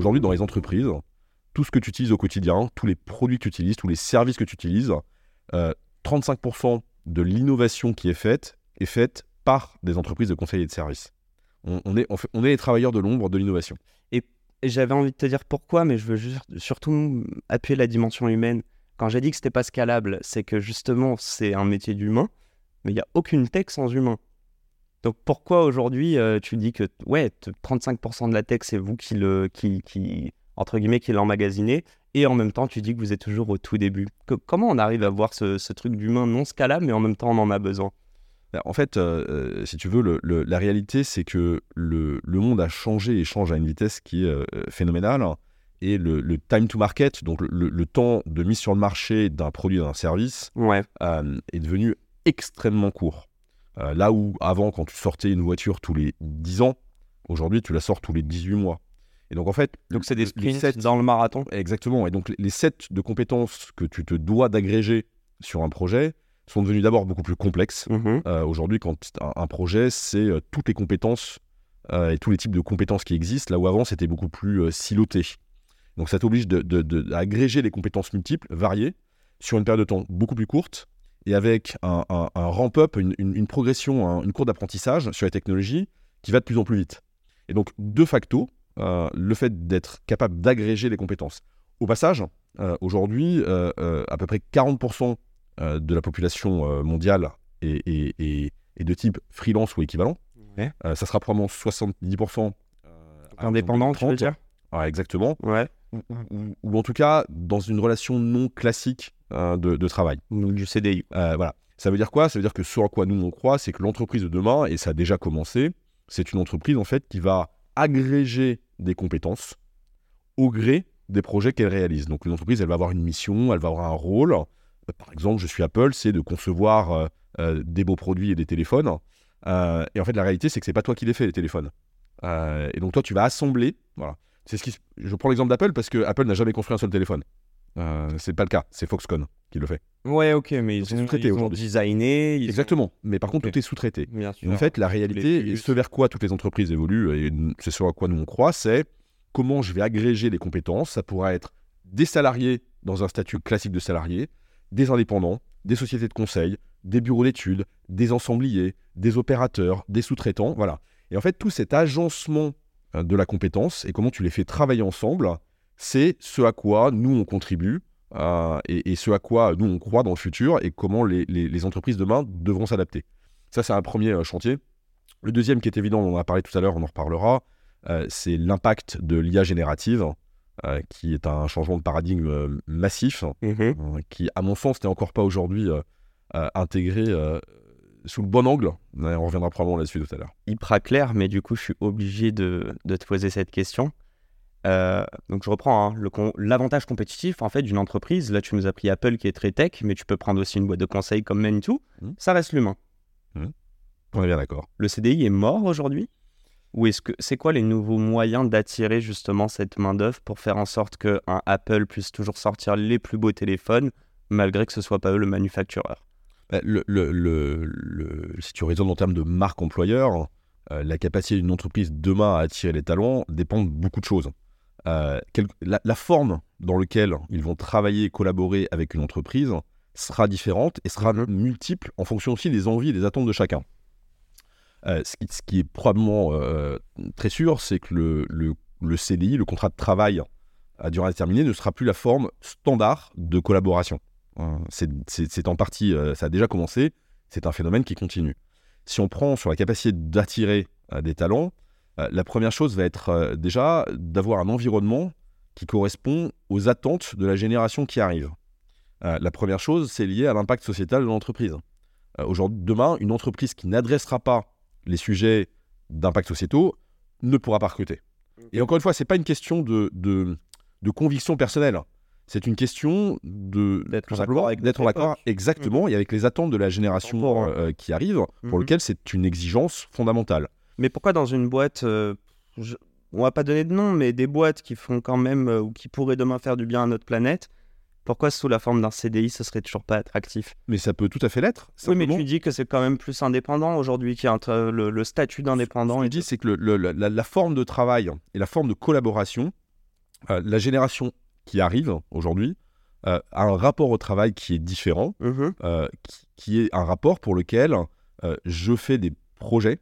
Aujourd'hui, dans les entreprises, tout ce que tu utilises au quotidien, tous les produits que tu utilises, tous les services que tu utilises, 35% euh, de l'innovation qui est faite est faite par des entreprises de conseil et de services. On, est, les travailleurs de l'ombre de l'innovation. Et, j'avais envie de te dire pourquoi, mais je veux surtout appuyer la dimension humaine. Quand j'ai dit que c'était pas scalable, c'est que justement, c'est un métier d'humain, mais il n'y a aucune tech sans humain. Donc pourquoi aujourd'hui euh, tu dis que ouais 35% de la tech c'est vous qui le qui, qui entre guillemets qui l'emmagasinez et en même temps tu dis que vous êtes toujours au tout début. comment on arrive à voir ce, truc d'humain non scalable mais en même temps on en a besoin? Bah, en fait, euh, euh, si tu veux, la réalité, c'est que le, monde a changé et change à une vitesse qui est phénoménale. Et le, time to market, donc le, temps de mise sur le marché d'un produit, d'un service, ouais. est devenu extrêmement court. Euh, là où avant, quand tu sortais une voiture tous les 10 ans, aujourd'hui, tu la sors tous les 18 mois. Et donc, en fait. Donc, c'est des sprints dans le marathon Exactement. Et donc, les sets de compétences que tu te dois d'agréger sur un projet sont devenus d'abord beaucoup plus complexes. Mhm. Euh, aujourd'hui, quand un, projet, c'est euh, toutes les compétences et tous les types de compétences qui existent, là où avant, c'était beaucoup plus siloté. Donc, ça t'oblige d'agréger de, les compétences multiples, variées, sur une période de temps beaucoup plus courte, et avec un, ramp-up, une, progression, une courbe d'apprentissage sur les technologies qui va de plus en plus vite. Et donc, de facto, euh, le fait d'être capable d'agréger les compétences. Au passage, euh, aujourd'hui, euh, à peu près 40% de la population mondiale est, de type freelance ou équivalent. ça sera probablement 70% indépendant, tu veux dire? Exactement. Ouais. ou, en tout cas, dans une relation non classique Hein, de, travail. Donc du CDI. Euh, voilà. Ça veut dire quoi? Ça veut dire que ce à quoi nous on croit, c'est que l'entreprise de demain, et ça a déjà commencé, c'est une entreprise en fait qui va agréger des compétences au gré des projets qu'elle réalise. Donc une entreprise, elle va avoir une mission, elle va avoir un rôle. Euh, par exemple, je suis Apple, c'est de concevoir euh, des beaux produits et des téléphones. et en fait, la réalité, c'est que c'est pas toi qui les fais les téléphones. et donc toi, tu vas assembler. Voilà. C'est ce qui. Je prends l'exemple d'Apple parce que Apple n'a jamais construit un seul téléphone. Euh, c'est pas le cas, c'est Foxconn qui le fait. Ouais, ok, mais ils, ont, ils ont designé. Exactement, mais par contre, tout est sous-traité. En fait, la réalité, et ce vers quoi toutes les entreprises évoluent, et c'est sur quoi nous on croit, c'est comment je vais agréger les compétences. Ça pourra être des salariés dans un statut classique de salarié, des indépendants, des sociétés de conseil, des bureaux d'études, des ensembliers, des opérateurs, des sous-traitants, voilà. Et en fait, tout cet agencement euh, de la compétence et comment tu les fais travailler ensemble, c'est ce à quoi nous on contribue euh, et, ce à quoi nous on croit dans le futur et comment les, entreprises demain devront s'adapter. Ça, c'est un premier euh, chantier. Le deuxième qui est évident, on en a parlé tout à l'heure, on en reparlera, euh, c'est l'impact de l'IA générative, qui est un changement de paradigme massif, mhm. qui, à mon sens, n'est encore pas aujourd'hui intégré sous le bon angle. On reviendra probablement là-dessus tout à l'heure. Hyper clair, mais du coup, je suis obligé de te poser cette question. Euh, donc je reprends hein, l'avantage compétitif en fait d'une entreprise. Là, tu nous as pris Apple qui est très tech, mais tu peux prendre aussi une boîte de conseil comme Manitou. Mmh. Ça reste l'humain. Mmh. On est bien d'accord. Le CDI est mort aujourd'hui? Ou est-ce que c'est quoi les nouveaux moyens d'attirer justement cette main d'œuvre pour faire en sorte qu'un Apple puisse toujours sortir les plus beaux téléphones malgré que ce soit pas eux le manufactureur? Bah, le, Si tu raisonnes en termes de marque employeur, euh, la capacité d'une entreprise demain à attirer les talents dépend de beaucoup de choses. Euh, la, forme dans laquelle ils vont travailler et collaborer avec une entreprise sera différente et sera mhm. multiple en fonction aussi des envies et des attentes de chacun. Euh, ce, qui, est probablement euh, très sûr, c'est que le, le, CDI, le contrat de travail à durée déterminée, ne sera plus la forme standard de collaboration. c'est en partie, ça a déjà commencé, c'est un phénomène qui continue. Si on prend sur la capacité d'attirer des talents, la première chose va être euh, déjà d'avoir un environnement qui correspond aux attentes de la génération qui arrive. Euh, la première chose, c'est lié à l'impact sociétal de l'entreprise. Aujourd'hui, demain, une entreprise qui n'adressera pas les sujets d'impact sociétaux ne pourra pas recruter. Et encore une fois, c'est pas une question de, de, de conviction personnelle. C'est une question de D'être en accord exactement et avec les attentes de la génération euh, qui arrive, pour Mhm. lequel c'est une exigence fondamentale. Mais pourquoi dans une boîte, euh, je- on va pas donner de nom, mais des boîtes qui font quand même euh, ou qui pourraient demain faire du bien à notre planète, pourquoi sous la forme d'un CDI, ce serait toujours pas attractif? Mais ça peut tout à fait l'être. Oui, mais tu dis que c'est quand même plus indépendant aujourd'hui, qu'il y a un- le, le statut d'indépendant. Ce que je dis, c'est que le- le- la, la forme de travail et la forme de collaboration, euh, la génération qui arrive aujourd'hui euh, a un rapport au travail qui est différent, Mhm. euh, qui, qui est un rapport pour lequel euh, je fais des projets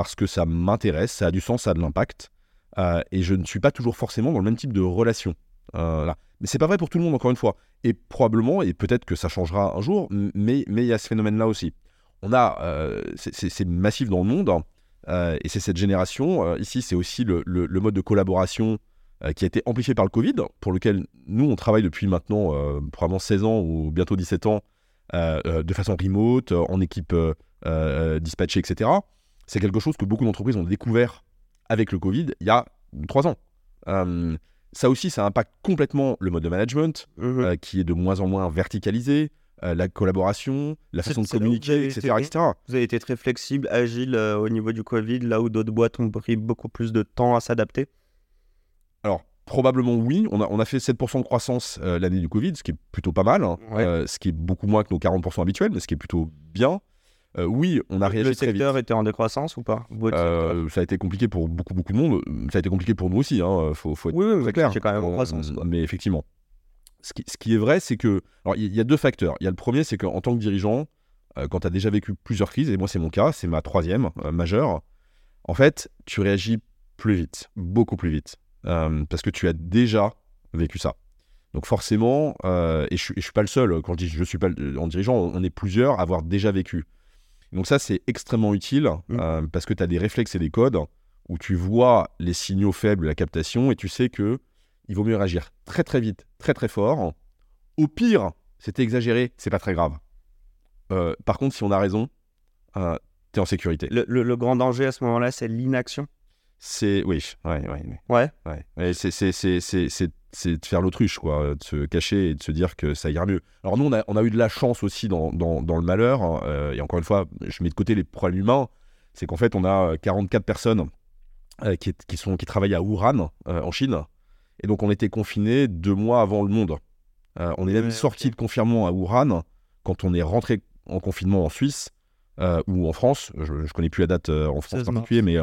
parce que ça m'intéresse, ça a du sens, ça a de l'impact, euh, et je ne suis pas toujours forcément dans le même type de relation. Euh, là. Mais c'est pas vrai pour tout le monde, encore une fois. Et probablement, et peut-être que ça changera un jour, mais il y a ce phénomène-là aussi. On a, euh, c'est- massif dans le monde, euh, et c'est cette génération. ici, c'est aussi le, le- mode de collaboration qui a été amplifié par le Covid, pour lequel nous, on travaille depuis maintenant probablement 16 ans ou bientôt 17 ans, de façon remote, en équipe dispatchée, etc. C'est quelque chose que beaucoup d'entreprises ont découvert avec le Covid il y a 3 ans. Euh, ça aussi, ça impacte complètement le mode de management, Mhm. euh, qui est de moins en moins verticalisé, euh, la collaboration, la façon de communiquer, etc., été- etc. Vous avez été très flexible, agile au niveau du Covid, là où d'autres boîtes ont pris beaucoup plus de temps à s'adapter. Alors, probablement oui. On a, on a fait 7% de croissance l'année du Covid, ce qui est plutôt pas mal. hein. Ouais. Ce qui est beaucoup moins que nos 40% habituels, mais ce qui est plutôt bien. Euh, oui, on a réagi Le très vite. secteur était en décroissance ou pas? Euh, ça a été compliqué pour beaucoup, beaucoup de monde. Ça a été compliqué pour nous aussi. Hein. Faut, faut être Oui, oui, très clair. quand même en croissance, quoi. Mais effectivement. Ce qui, ce qui est vrai, c'est que. Alors, il y, y a deux facteurs. Il y a le premier, c'est qu'en tant que dirigeant, euh, quand tu as déjà vécu plusieurs crises, et moi, c'est mon cas, c'est ma troisième majeure, en fait, tu réagis plus vite, beaucoup plus vite. parce que tu as déjà vécu ça. Donc, forcément, et je je suis pas le seul, quand je dis je suis pas en dirigeant, on est plusieurs à avoir déjà vécu. Donc, ça, c'est extrêmement utile Mm. euh, parce que tu as des réflexes et des codes où tu vois les signaux faibles, la captation, et tu sais que il vaut mieux réagir très très vite, très très fort. Au pire, c'était exagéré, c'est pas très grave. Euh, par contre, si on a raison, euh, t'es en sécurité. Le, le- le grand danger à ce moment-là, c'est l'inaction? C'est oui, ouais, ouais. Ouais. ouais. Ouais, c'est c'est de faire l'autruche quoi, euh, de se cacher et de se dire que ça ira mieux. Alors nous, on a on a eu de la chance aussi dans dans, dans le malheur. hein, euh, et encore une fois, je mets de côté les problèmes humains. C'est qu'en fait, on a euh, 44 personnes euh, qui, est- qui, sont, qui travaillent à Wuhan, euh, en Chine. Et donc, on était confinés deux mois avant le monde. On est même Ouais, sorti de confinement à Wuhan quand on est rentré en confinement en Suisse ou en France. Je ne connais plus la date en France 16 en particulier, mais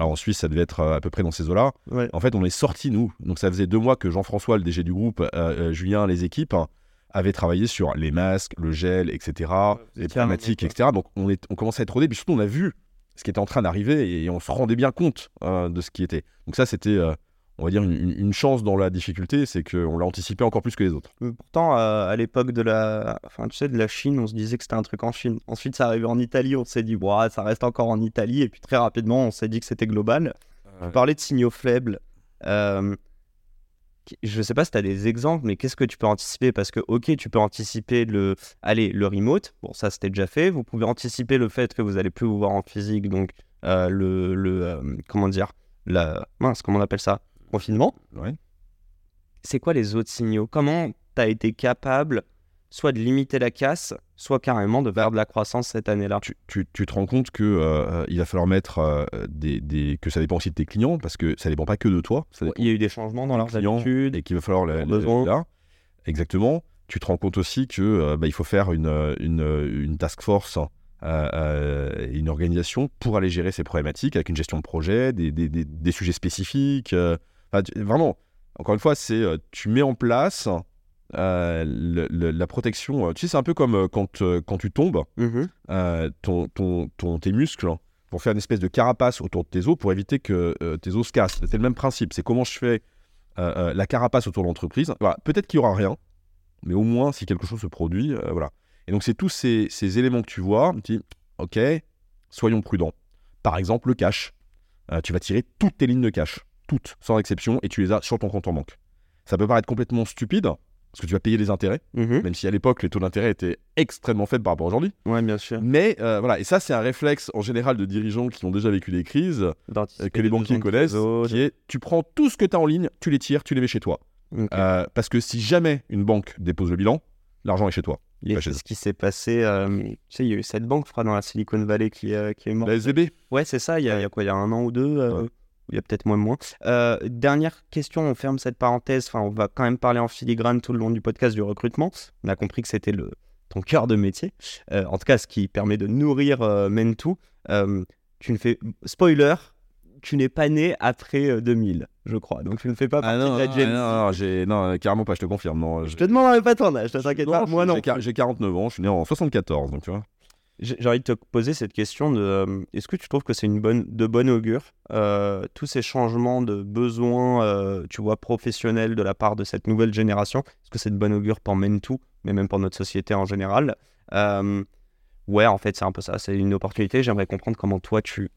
alors en Suisse, ça devait être euh, à peu près dans ces eaux-là. Ouais. En fait, on est sorti nous. Donc, ça faisait deux mois que Jean-François, le DG du groupe, euh, euh, Julien, les équipes, hein, avaient travaillé sur les masques, le gel, etc., les problématiques, etc. Donc, on, est, on commençait à être rodés. Puis surtout, on a vu ce qui était en train d'arriver et on se rendait bien compte euh, de ce qui était. Donc, ça, c'était, euh, on va dire, une, chance dans la difficulté, c'est qu'on l'a anticipé encore plus que les autres. Mais pourtant, euh, à l'époque de la, enfin, tu sais, de la Chine, on se disait que c'était un truc en Chine. Ensuite, ça arrivait en Italie, on s'est dit, Ouah, ça reste encore en Italie. Et puis très rapidement, on s'est dit que c'était global. Ouais. Tu parlais de signaux faibles. Euh, je sais pas si tu as des exemples, mais qu'est-ce que tu peux anticiper? Parce que, ok, tu peux anticiper le, allez, le remote. Bon, ça, c'était déjà fait. Vous pouvez anticiper le fait que vous allez plus vous voir en physique. Donc, euh, le, le euh, comment dire, la, mince, comment on appelle ça? Confinement Ouais. c'est quoi les autres signaux? Comment tu as été capable soit de limiter la casse, soit carrément de faire de la croissance cette année-là? Tu, tu- tu te rends compte que euh, il va falloir mettre euh, des, des- que ça dépend aussi de tes clients parce que ça dépend pas que de toi. Ça Il y a eu des changements dans leurs habitudes. et qu'il va falloir besoins. là. Exactement. Tu te rends compte aussi que euh, bah, il faut faire une, euh, une, euh, une task force, euh, euh, une organisation pour aller gérer ces problématiques avec une gestion de projet, des- des- des sujets spécifiques. Enfin, tu- vraiment, encore une fois, c'est euh, tu mets en place euh, le- le- la protection. euh, Tu sais, c'est un peu comme quand, quand tu tombes euh, ton, ton, ton- tes muscles pour faire une espèce de carapace autour de tes os pour éviter que euh, tes os se cassent. C'est le même principe. C'est comment je fais la carapace autour de l'entreprise. Voilà. Peut-être qu'il n'y aura rien, mais au moins si quelque chose se produit, voilà. Et donc c'est tous ces, ces éléments que tu vois. Tu dis, ok, soyons prudents. Par exemple, le cash. Tu vas tirer toutes tes lignes de cash, toutes, sans exception, et tu les as sur ton compte en banque. Ça peut paraître complètement stupide, parce que tu vas payer les intérêts, Mhm. même si à l'époque les taux d'intérêt étaient extrêmement faibles par rapport à aujourd'hui. Ouais, bien sûr. Mais euh, voilà, et ça c'est un réflexe en général de dirigeants qui ont déjà vécu des crises, euh, que les banquiers connaissent, qui est tu prends tout ce que tu as en ligne, tu les tires, tu les mets chez toi. Euh, parce que si jamais une banque dépose le bilan, l'argent est chez toi. C'est chez ce qui s'est passé. tu sais, il y a eu cette banque, je crois, dans la Silicon Valley qui, qui est morte. La SVB Ouais, c'est ça, il y, a, il y a quoi Il y a un an ou deux Ouais. Il y a peut-être moins moins. Euh, dernière question, on ferme cette parenthèse. Enfin, on va quand même parler en filigrane tout le long du podcast du recrutement. On a compris que c'était le ton cœur de métier. Euh, en tout cas, ce qui permet de nourrir euh, Mentou. Euh, tu ne fais spoiler, tu n'es pas né après euh, 2000, je crois. Donc tu ne fais pas Ah partie non, de la non, Gen non, non, j'ai- non, carrément pas, je te confirme. Non, Je te demanderai pas ton âge, t'inquiète pas. Moi non. J'ai 49 ans, je suis né en 74, donc tu vois. J'ai envie de te poser cette question de euh, est-ce que tu trouves que c'est une bonne de bonne augure euh, tous ces changements de besoins euh, tu vois professionnels de la part de cette nouvelle génération? Est-ce que c'est de bonne augure pour Mentou mais même pour notre société en général? Euh, ouais en fait c'est un peu ça c'est une opportunité j'aimerais comprendre comment toi tu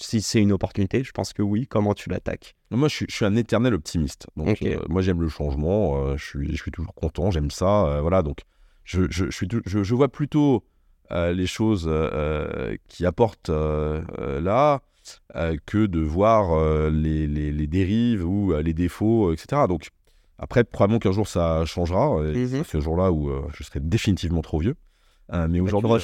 si c'est une opportunité je pense que oui comment tu l'attaques? Moi, je suis, je suis un éternel optimiste. Donc, euh, moi, j'aime le changement. euh, je, suis, je suis toujours content. J'aime ça. euh, voilà. Donc, je, je, je suis, vois plutôt les choses euh, euh, qui apportent euh, euh, là euh, que de voir euh, les, les, les dérives ou euh, les défauts, euh, etc. Donc, après, probablement qu'un jour ça changera. C'est ce jour-là où euh, je serai définitivement trop vieux. Euh, mais aujourd'hui, euh,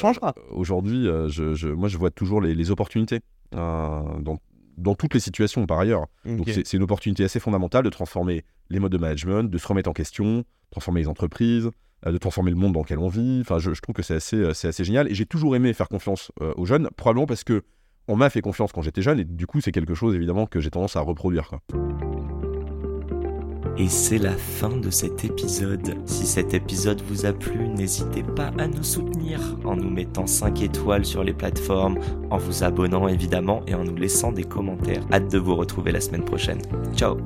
aujourd'hui, euh, je, je- moi, je vois toujours les, les opportunités euh, dans, dans toutes les situations par ailleurs. Donc c'est une opportunité assez fondamentale de transformer les modes de management, de se remettre en question, transformer les entreprises, euh, de transformer le monde dans lequel on vit. Je, trouve que c'est assez, euh, c'est assez génial. Et j'ai toujours aimé faire confiance euh, aux jeunes, probablement parce que on m'a fait confiance quand j'étais jeune, et du coup c'est quelque chose évidemment que j'ai tendance à reproduire. Et c'est la fin de cet épisode. Si cet épisode vous a plu, n'hésitez pas à nous soutenir en nous mettant 5 étoiles sur les plateformes, en vous abonnant évidemment et en nous laissant des commentaires. Hâte de vous retrouver la semaine prochaine. Ciao